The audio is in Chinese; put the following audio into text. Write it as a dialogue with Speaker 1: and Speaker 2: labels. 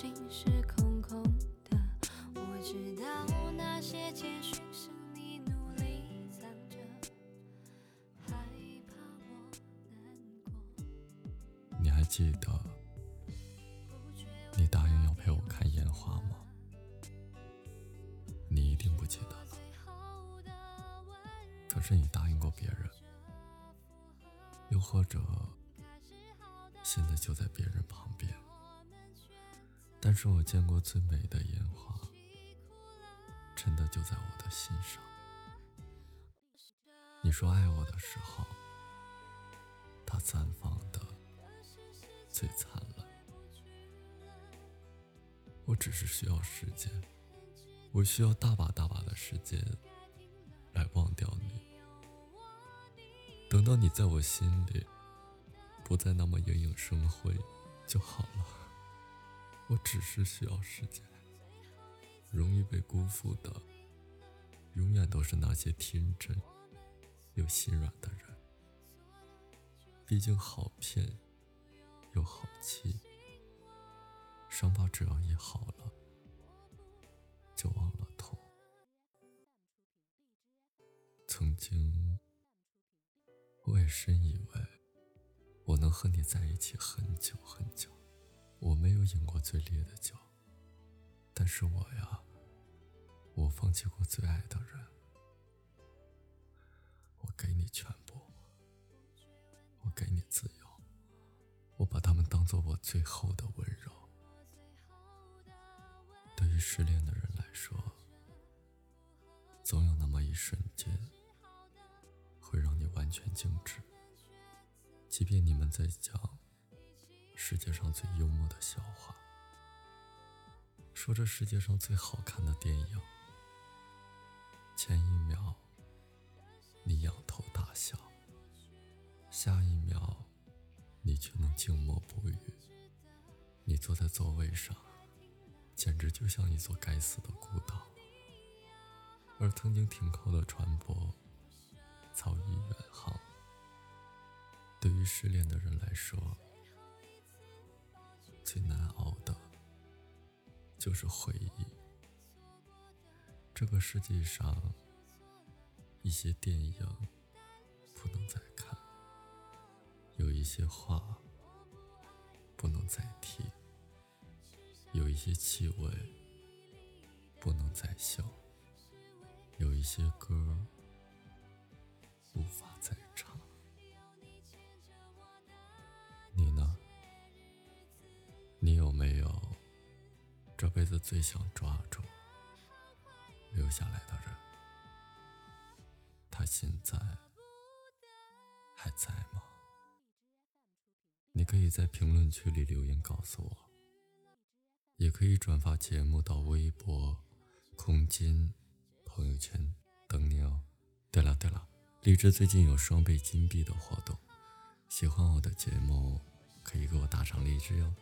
Speaker 1: 心是空空的。我知道那些简讯是你努力藏着，害怕我难过。
Speaker 2: 你还记得你答应要陪我看烟花吗？你一定不记得了。可是你答应过别人，又或者现在就在别人旁边。但是我见过最美的烟花，真的就在我的心上。你说爱我的时候，它绽放的最灿烂。我只是需要时间，我需要大把大把的时间来忘掉你。等到你在我心里不再那么熠熠生辉就好了。我只是需要时间。容易被辜负的，永远都是那些天真又心软的人。毕竟好骗又好欺，伤疤只要一好了，就忘了痛。曾经，我也深以为我能和你在一起很久很久。我没有饮过最烈的酒，但是我呀，我放弃过最爱的人。我给你全部，我给你自由，我把他们当做我最后的温柔。对于失恋的人来说，总有那么一瞬间，会让你完全静止，即便你们在讲。世界上最幽默的笑话，说这世界上最好看的电影，前一秒你仰头大笑，下一秒你却能静默不语。你坐在座位上，简直就像一座该死的孤岛，而曾经停靠的船舶早已远航。对于失恋的人来说，最难熬的，就是回忆。这个世界上，一些电影不能再看，有一些话不能再提，有一些气味不能再嗅，有一些歌这辈子最想抓住、留下来的人？他现在还在吗？你可以在评论区里留言告诉我，也可以转发节目到微博、空间、朋友圈等你哦。对了对了，荔枝最近有双倍金币的活动，喜欢我的节目可以给我打赏荔枝哟。